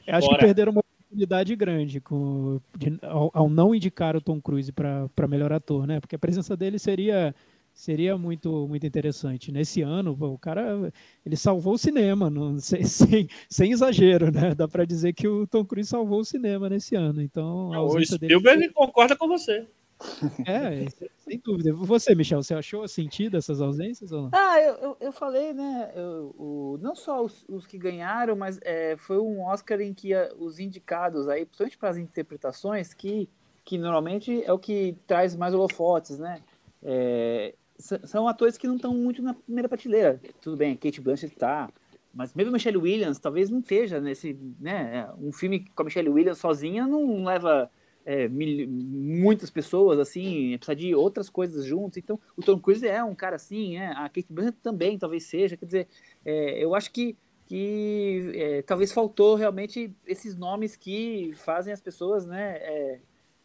Eu acho Bora. que perderam uma oportunidade grande com, de, ao, ao, não indicar o Tom Cruise para melhor ator, né? Porque a presença dele seria seria muito muito interessante. Nesse ano, o cara ele salvou o cinema, não, sem, sem, sem exagero, né? Dá para dizer que o Tom Cruise salvou o cinema nesse ano. Então, a o Spielberg dele... concorda com você. É, sem dúvida. Você, Michel, você achou sentido essas ausências ou não? Ah, eu, eu, eu falei, né? Eu, o, não só os, os, que ganharam, mas é, foi um Oscar em que a, os indicados aí, principalmente para as interpretações, que, que normalmente é o que traz mais holofotes, né? É, são atores que não estão muito na primeira prateleira. Tudo bem, Kate Blanchett está, mas mesmo Michelle Williams talvez não esteja nesse, né? Um filme com a Michelle Williams sozinha não leva é, mil, muitas pessoas, assim, precisa de outras coisas juntos. Então, o Tom Cruise é um cara assim, é, a Kate Blanchett também talvez seja. Quer dizer, é, eu acho que, que é, talvez faltou realmente esses nomes que fazem as pessoas, né, é,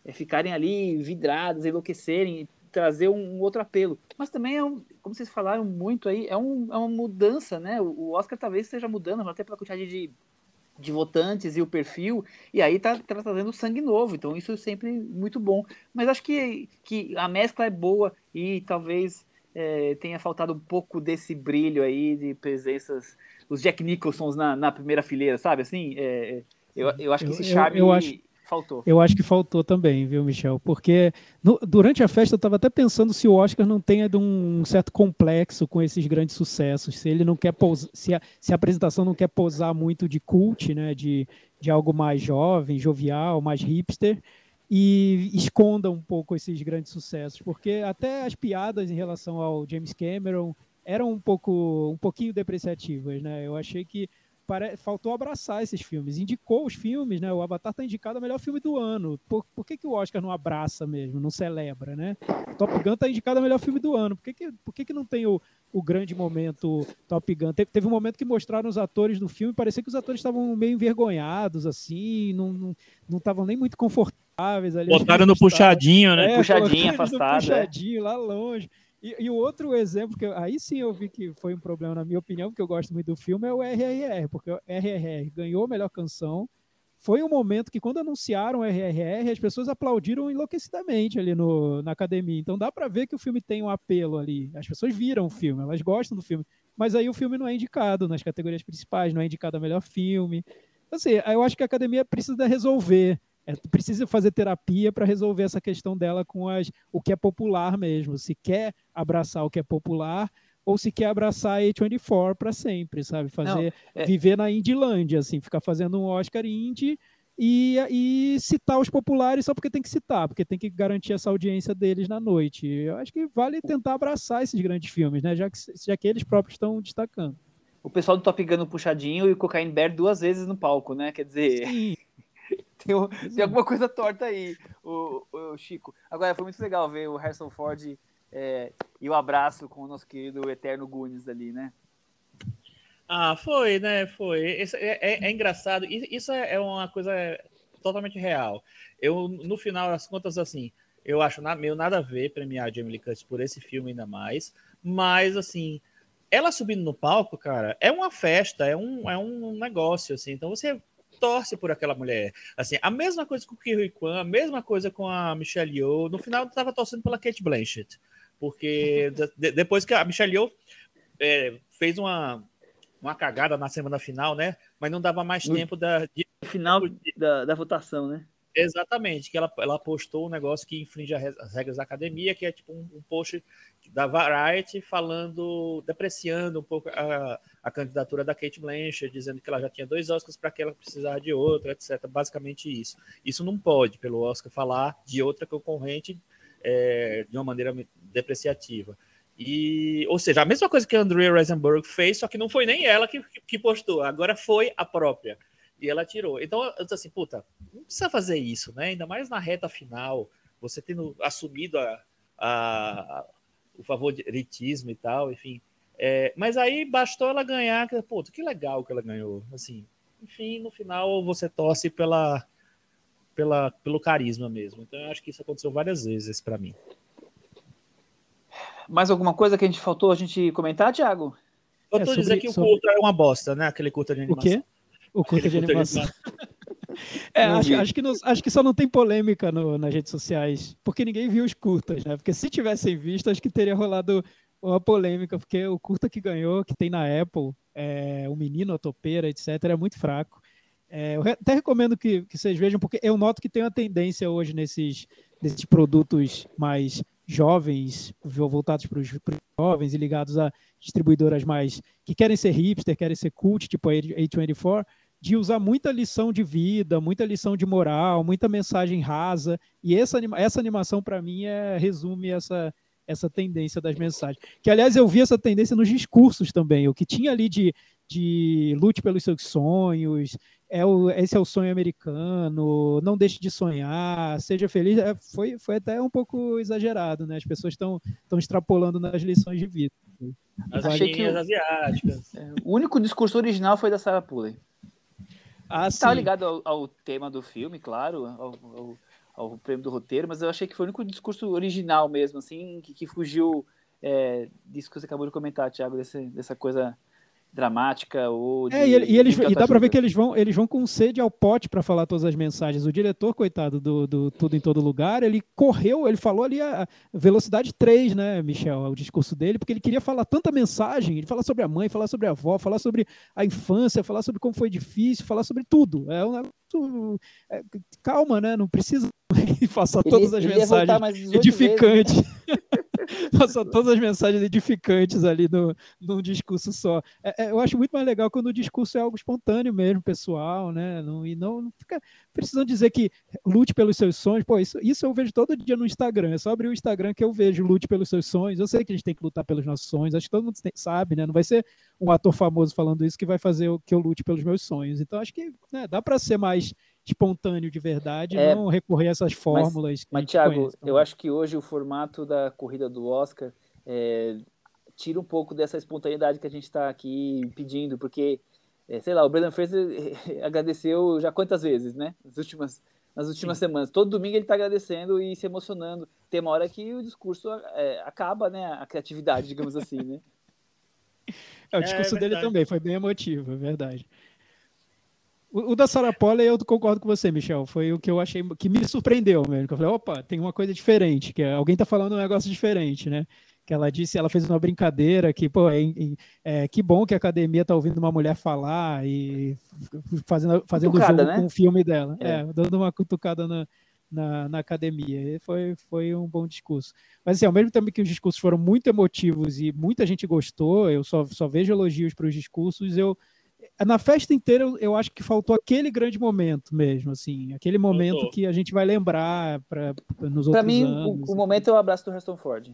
é, ficarem ali vidradas, enlouquecerem, trazer um, um, outro apelo. Mas também é um, como vocês falaram muito aí, é, um, é uma mudança, né? O Oscar talvez esteja mudando, até pela quantidade de de votantes e o perfil, e aí tá, tá trazendo sangue novo, então isso é sempre muito bom. Mas acho que, que a mescla é boa e talvez é, tenha faltado um pouco desse brilho aí de presenças, os Jack Nicholsons na, na primeira fileira, sabe assim? É, é eu, eu acho que esse charme... Eu, eu acho faltou. Eu acho que faltou também, viu, Michel? Porque no, durante a festa eu estava até pensando se o Oscar não tem um certo complexo com esses grandes sucessos, se ele não quer pousar, se a, se a apresentação não quer posar muito de cult, né, de, de algo mais jovem, jovial, mais hipster, e esconda um pouco esses grandes sucessos, porque até as piadas em relação ao James Cameron eram um pouco um pouquinho depreciativas, né? Eu achei que pare... faltou abraçar esses filmes. Indicou os filmes, né? O Avatar está indicado o melhor filme do ano. Por, por que, que o Oscar não abraça mesmo, não celebra, né? Top Gun está indicado o melhor filme do ano. Por que, que, por que, que não tem o, o grande momento Top Gun? Teve, teve um momento que mostraram os atores do filme, parecia que os atores estavam meio envergonhados, assim, não estavam nem muito confortáveis ali. Botaram no puxadinho, né? É, puxadinho, afastado. É. Puxadinho, é. lá longe. E, e, o outro exemplo, que eu, aí sim eu vi que foi um problema, na minha opinião, porque eu gosto muito do filme, é o RRR, porque o RRR ganhou a melhor canção. Foi um momento que, quando anunciaram o RRR, as pessoas aplaudiram enlouquecidamente ali no, na academia. Então dá para ver que o filme tem um apelo ali. As pessoas viram o filme, elas gostam do filme. mas aí o filme não é indicado nas categorias principais, não é indicado a melhor filme. Assim, eu acho que a academia precisa resolver, é, precisa fazer terapia para resolver essa questão dela com as, o que é popular mesmo. Se quer abraçar o que é popular ou se quer abraçar a A24 para sempre, sabe? Fazer não, é... viver na Indilândia, assim, ficar fazendo um Oscar indie e, e citar os populares só porque tem que citar, porque tem que garantir essa audiência deles na noite. Eu acho que vale tentar abraçar esses grandes filmes, né? Já que, já que eles próprios estão destacando. O pessoal do Top Gun puxadinho e o Cocaine Bear duas vezes no palco, né? Quer dizer. Tem, tem, alguma coisa torta aí, o, o, Chico. Agora, foi muito legal ver o Harrison Ford é, e o abraço com o nosso querido Eterno Gunis ali, né? Ah, foi, né? Foi. É, é, é engraçado. Isso é, é uma coisa totalmente real. Eu, no final das contas, assim, eu acho meio nada a ver premiar a Jamie Lee Curtis por esse filme ainda mais. Mas, assim, ela subindo no palco, cara, é uma festa, é um, é um negócio, assim. Então você torce por aquela mulher. Assim, a mesma coisa com o Kiwi Kwan, a mesma coisa com a Michelle Yeoh. No final, eu tava torcendo pela Kate Blanchett. Porque de, depois que a Michelle Yeoh é, fez uma uma cagada na semana final, né? Mas não dava mais no tempo da de... final da, da votação, né? Exatamente, que ela, ela postou um negócio que infringe as regras da academia, que é tipo um, um post da Variety falando, depreciando um pouco a, a candidatura da Kate Blanchett, dizendo que ela já tinha dois Oscars para que ela precisar de outro, etc. Basicamente isso. Isso não pode, pelo Oscar, falar de outra concorrente é, de uma maneira depreciativa. E, ou seja, a mesma coisa que a Andrea Rosenberg fez, só que não foi nem ela que, que postou, agora foi a própria. E ela tirou. Então, eu disse assim, puta, não precisa fazer isso, né? Ainda mais na reta final, você tendo assumido a, a, o favoritismo e tal, enfim. É, mas aí bastou ela ganhar, que, puta, que legal que ela ganhou. Assim, enfim, no final você torce pela, pela, pelo carisma mesmo. Então, eu acho que isso aconteceu várias vezes para mim. Mais alguma coisa que a gente faltou a gente comentar, Thiago? Eu tô é, dizendo que o curta é uma bosta, né? Aquele curta de animação. O quê? O curta de animação. é, acho, acho, que acho que só não tem polêmica no, nas redes sociais, porque ninguém viu os curtas, né? Porque se tivessem visto, acho que teria rolado uma polêmica, porque o curta que ganhou, que tem na Apple, é, o Menino, a Topeira, etc., é muito fraco. É, eu até recomendo que, que vocês vejam, porque eu noto que tem uma tendência hoje nesses, nesses produtos mais jovens, voltados para os jovens e ligados a distribuidoras mais que querem ser hipster, querem ser cult, tipo a A24, de usar muita lição de vida, muita lição de moral, muita mensagem rasa. E essa, essa animação, para mim, é, resume essa, essa tendência das mensagens. Que, aliás, eu vi essa tendência nos discursos também. O que tinha ali de, de lute pelos seus sonhos, é o, esse é o sonho americano, não deixe de sonhar, seja feliz, é, foi, foi até um pouco exagerado, né? As pessoas estão extrapolando nas lições de vida. As Achei que asiáticas. É, o único discurso original foi da Sarah Pulley. Ah, Estava ligado ao, ao, tema do filme, claro, ao, ao, ao, prêmio do roteiro, mas eu achei que foi o único discurso original mesmo, assim, que, que fugiu é, disso que você acabou de comentar, Thiago, desse, dessa coisa dramática ou de, é, e, e eles e dá para ver que eles vão eles vão com sede ao pote para falar todas as mensagens. O diretor coitado do, do, tudo em todo lugar ele correu ele falou ali a velocidade 3 né Michel o discurso dele porque ele queria falar tanta mensagem ele falar sobre a mãe falar sobre a avó falar sobre a infância falar sobre como foi difícil falar sobre tudo. É um negócio é, calma né não precisa passar todas as mensagens edificantes Passar todas as mensagens edificantes ali no, num discurso só. É, é, eu acho muito mais legal quando o discurso é algo espontâneo mesmo, pessoal, né? Não, e não, não fica precisando dizer que lute pelos seus sonhos. Pô, isso, isso eu vejo todo dia no Instagram. É só abrir o Instagram que eu vejo lute pelos seus sonhos. Eu sei que a gente tem que lutar pelos nossos sonhos. Acho que todo mundo tem, sabe, né? Não vai ser um ator famoso falando isso que vai fazer que eu lute pelos meus sonhos. Então acho que né, dá para ser mais espontâneo de verdade, é, não recorrer a essas fórmulas. Mas, mas Thiago, eu acho que hoje o formato da corrida do Oscar é, tira um pouco dessa espontaneidade que a gente está aqui pedindo, porque, é, sei lá, o Brendan Fraser agradeceu já quantas vezes, né? Nas últimas, nas últimas semanas. Todo domingo ele está agradecendo e se emocionando. Tem uma hora que o discurso é, acaba, né? A criatividade, digamos assim, né? É, o é, discurso dele também foi bem emotivo, é verdade. O, da Sarah Polley, eu concordo com você, Michel. Foi o que eu achei que me surpreendeu mesmo. Eu falei, opa, tem uma coisa diferente, que é, alguém tá falando um negócio diferente, né? que ela disse, ela fez uma brincadeira que, pô, é, é que bom que a academia tá ouvindo uma mulher falar e fazendo, fazendo jogo né? com o filme dela. É. é. dando uma cutucada na, na, na, academia. E foi, foi um bom discurso. Mas assim, ao mesmo tempo que os discursos foram muito emotivos e muita gente gostou, eu só, só vejo elogios para os discursos, eu na festa inteira eu, eu, acho que faltou aquele grande momento mesmo, assim, aquele momento que a gente vai lembrar para nos pra outros mim, anos. O, o momento é o abraço do Harrison Ford.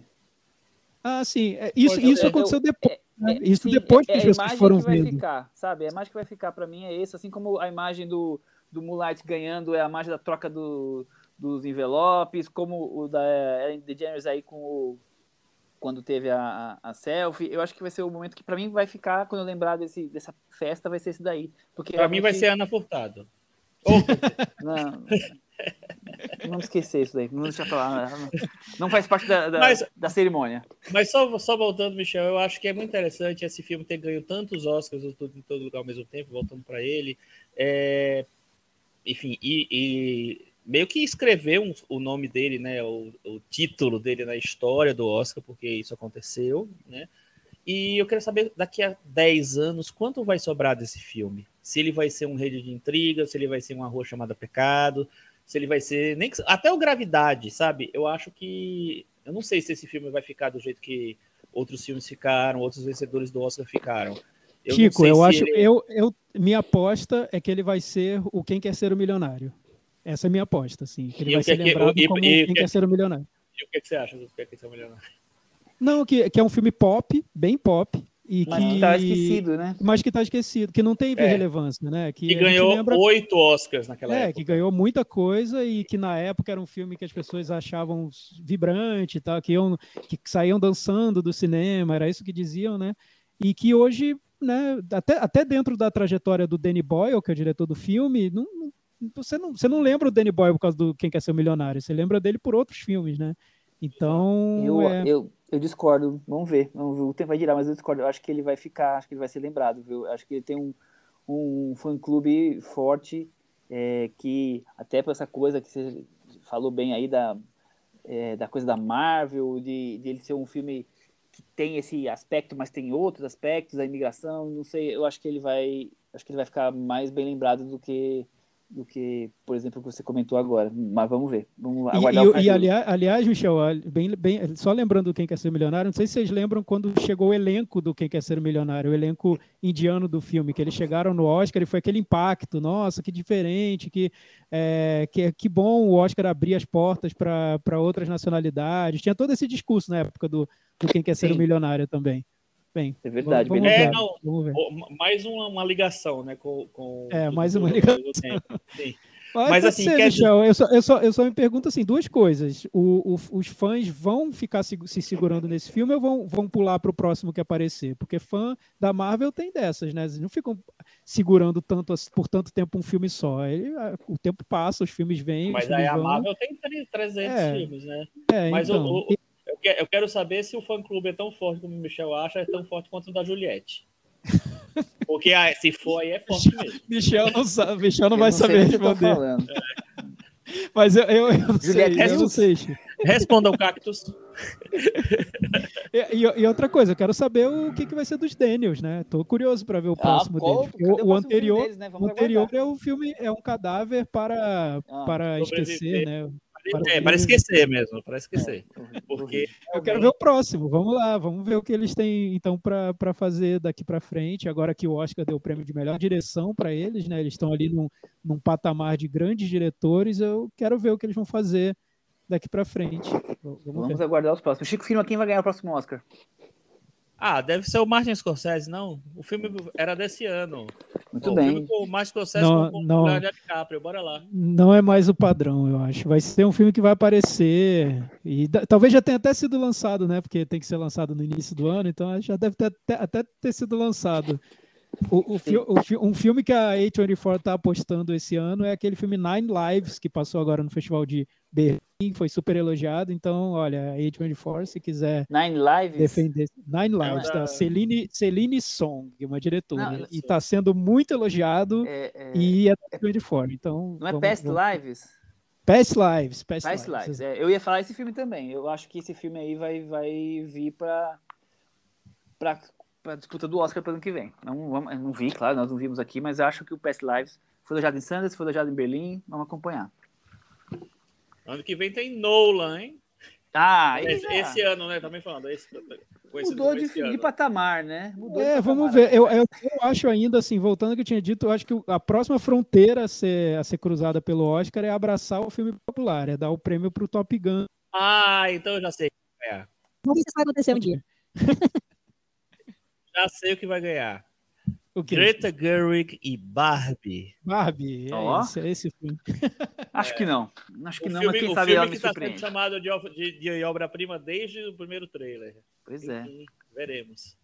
Ah, sim. É, isso, isso é, aconteceu depois. É, né? é, isso sim, depois que é, as pessoas foram que vai vendo. Ficar, sabe? A imagem que vai ficar para mim é esse, assim como a imagem do, do Moonlight ganhando é a imagem da troca do, dos envelopes, como o da Ellen DeGeneres aí com o quando teve a, a, selfie. Eu acho que vai ser o momento que para mim vai ficar, quando eu lembrar desse, dessa festa, vai ser esse daí. Porque para realmente... mim vai ser Ana Furtado. não, vamos esquecer isso daí. Não deixar falar. Não faz parte da, da, mas, da, cerimônia. Mas só, só voltando, Michel, eu acho que é muito interessante esse filme ter ganho tantos Oscars em todo lugar ao mesmo tempo, voltando para ele. É, enfim, e, e meio que escreveu um, o nome dele, né, o, o, título dele na história do Oscar, porque isso aconteceu, né? E eu quero saber, daqui a 10 anos, quanto vai sobrar desse filme? Se ele vai ser um rede de intriga, se ele vai ser uma rua chamada Pecado, se ele vai ser. nem Até o Gravidade, sabe? Eu acho que. Eu não sei se esse filme vai ficar do jeito que outros filmes ficaram, outros vencedores do Oscar ficaram. Eu Chico, eu acho. Ele... Eu, eu, minha aposta é que ele vai ser o Quem Quer Ser o Milionário. Essa é a minha aposta, assim. Que ele e vai ser que, lembrado e, como e, Quem Quer Ser o Milionário. E o que, que você acha do Quem Quer Ser o Milionário? Não, que, que é um filme pop, bem pop, e mas que está esquecido, né? Mas que está esquecido, que não teve é. relevância, né? Que, que ganhou lembra... oito Oscars naquela é, época. que ganhou muita coisa e que na época era um filme que as pessoas achavam vibrante, tá? que, iam, que saíam dançando do cinema, era isso que diziam, né? E que hoje, né, até, até dentro da trajetória do Danny Boyle, que é o diretor do filme, não, você não, você não lembra o Danny Boyle por causa do Quem Quer Ser o Milionário, você lembra dele por outros filmes, né? Então. Eu, é... eu, eu discordo, vamos ver, vamos ver, o tempo vai girar, mas eu discordo. Eu acho que ele vai ficar, acho que ele vai ser lembrado, viu? Eu acho que ele tem um, um fã-clube forte, é, que até por essa coisa que você falou bem aí da, é, da coisa da Marvel, de, de ele ser um filme que tem esse aspecto, mas tem outros aspectos, da imigração, não sei, eu acho que ele vai, acho que ele vai ficar mais bem lembrado do que do que, por exemplo, que você comentou agora. Mas vamos ver. Vamos aguardar e, o e aliás, aliás, Michel, bem, bem, só lembrando Quem Quer Ser Milionário, não sei se vocês lembram quando chegou o elenco do Quem Quer Ser Milionário, o elenco indiano do filme, que eles chegaram no Oscar e foi aquele impacto, nossa, que diferente, que, é, que, que bom o Oscar abrir as portas para outras nacionalidades. Tinha todo esse discurso na época do, do Quem Quer Ser Sim. Milionário também. Bem, é verdade. Vamos, vamos é, não, vamos mais uma, uma, ligação, né? Com, com é, mais uma ligação. Sim. Mas, Mas assim, ser, quer... Michel, eu, só, eu, só, eu só me pergunto assim, duas coisas. O, o, os fãs vão ficar se, se, segurando nesse filme ou vão, vão pular para o próximo que aparecer? Porque fã da Marvel tem dessas, né? Eles não ficam segurando tanto por tanto tempo um filme só. Ele, o tempo passa, os filmes vêm. Mas aí a Marvel tem 300 é, filmes, né? É, Mas então, o, o, eu quero saber se o fã-clube é tão forte como o Michel acha, é tão forte quanto o da Juliette. Porque ah, se for aí é forte mesmo. Michel não sabe, Michel não eu vai não saber responder. Mas eu, eu, eu não Juliette, sei, eu não sei. Responda o cactus. E, e, e, outra coisa, eu quero saber o que, que vai ser dos Daniels, né? Tô curioso para ver o ah, próximo ah, dele. O, o, anterior, deles, né? o anterior é o filme, é um cadáver para, ah, para esquecer, né? Para, é, para esquecer mesmo, para esquecer. É, porque eu quero ver o próximo. Vamos lá, vamos ver o que eles têm então para fazer daqui para frente. Agora que o Oscar deu o prêmio de melhor direção para eles, né? Eles estão ali num, num patamar de grandes diretores. Eu quero ver o que eles vão fazer daqui para frente. Vamos, vamos aguardar os próximos. Chico Firma, quem vai ganhar o próximo Oscar? Ah, deve ser o Martin Scorsese, não? O filme era desse ano. Muito bem. O, o Martin Scorsese não, com não, o DiCaprio, bora lá. Não é mais o padrão, eu acho. Vai ser um filme que vai aparecer e talvez já tenha até sido lançado, né? Porque tem que ser lançado no início do ano, então já deve ter, até, até ter sido lançado. O, o, o, um filme que a A24 está apostando esse ano é aquele filme Nine Lives, que passou agora no Festival de Berlim, foi super elogiado. Então, olha, a A24, se quiser Nine Lives? defender. Nine é Lives, tá? Celine, Celine Song, uma diretora. Não, e está sendo muito elogiado é, é, e é da A24. Então, não é Past ver. Lives? Past Lives. Past, Past Lives. Lives. É, eu ia falar esse filme também. Eu acho que esse filme aí vai, vai vir para para a disputa do Oscar para o ano que vem. Não, não vi, claro, nós não vimos aqui, mas acho que o Past Lives foi elogiado em Sanders, foi elogiado em Berlim. Vamos acompanhar. Ano que vem tem Nolan, hein? Ah, esse, esse ano, né? Também falando. Esse, Mudou de, de, patamar, né? Mudou é, vamos ver. Eu, eu, eu, acho ainda, assim, voltando ao que eu tinha dito, eu acho que a próxima fronteira a ser, a ser cruzada pelo Oscar é abraçar o filme popular, é dar o prêmio pro Top Gun. Ah, então eu já sei. É. Vamos ver se isso vai acontecer um dia. já sei o que vai ganhar. O que? Greta Gerwig e Barbie. Barbie, é, oh. esse, é esse filme. Acho é. que não. Acho que o não, filme, mas quem sabe ela me tá surpreende. chamado de, de, de obra-prima desde o primeiro trailer. Pois é. veremos.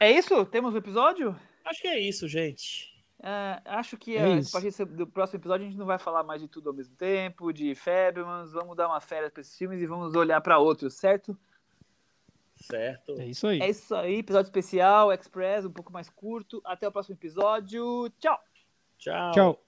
É isso? Temos o um episódio? Acho que é isso, gente. É, acho que é a, a partir do próximo episódio a gente não vai falar mais de tudo ao mesmo tempo, de Fabians, vamos dar uma férias para esses filmes e vamos olhar para outros, certo? Certo. É isso aí. É isso aí, episódio especial, Express, um pouco mais curto. Até o próximo episódio. Tchau. Tchau. Tchau.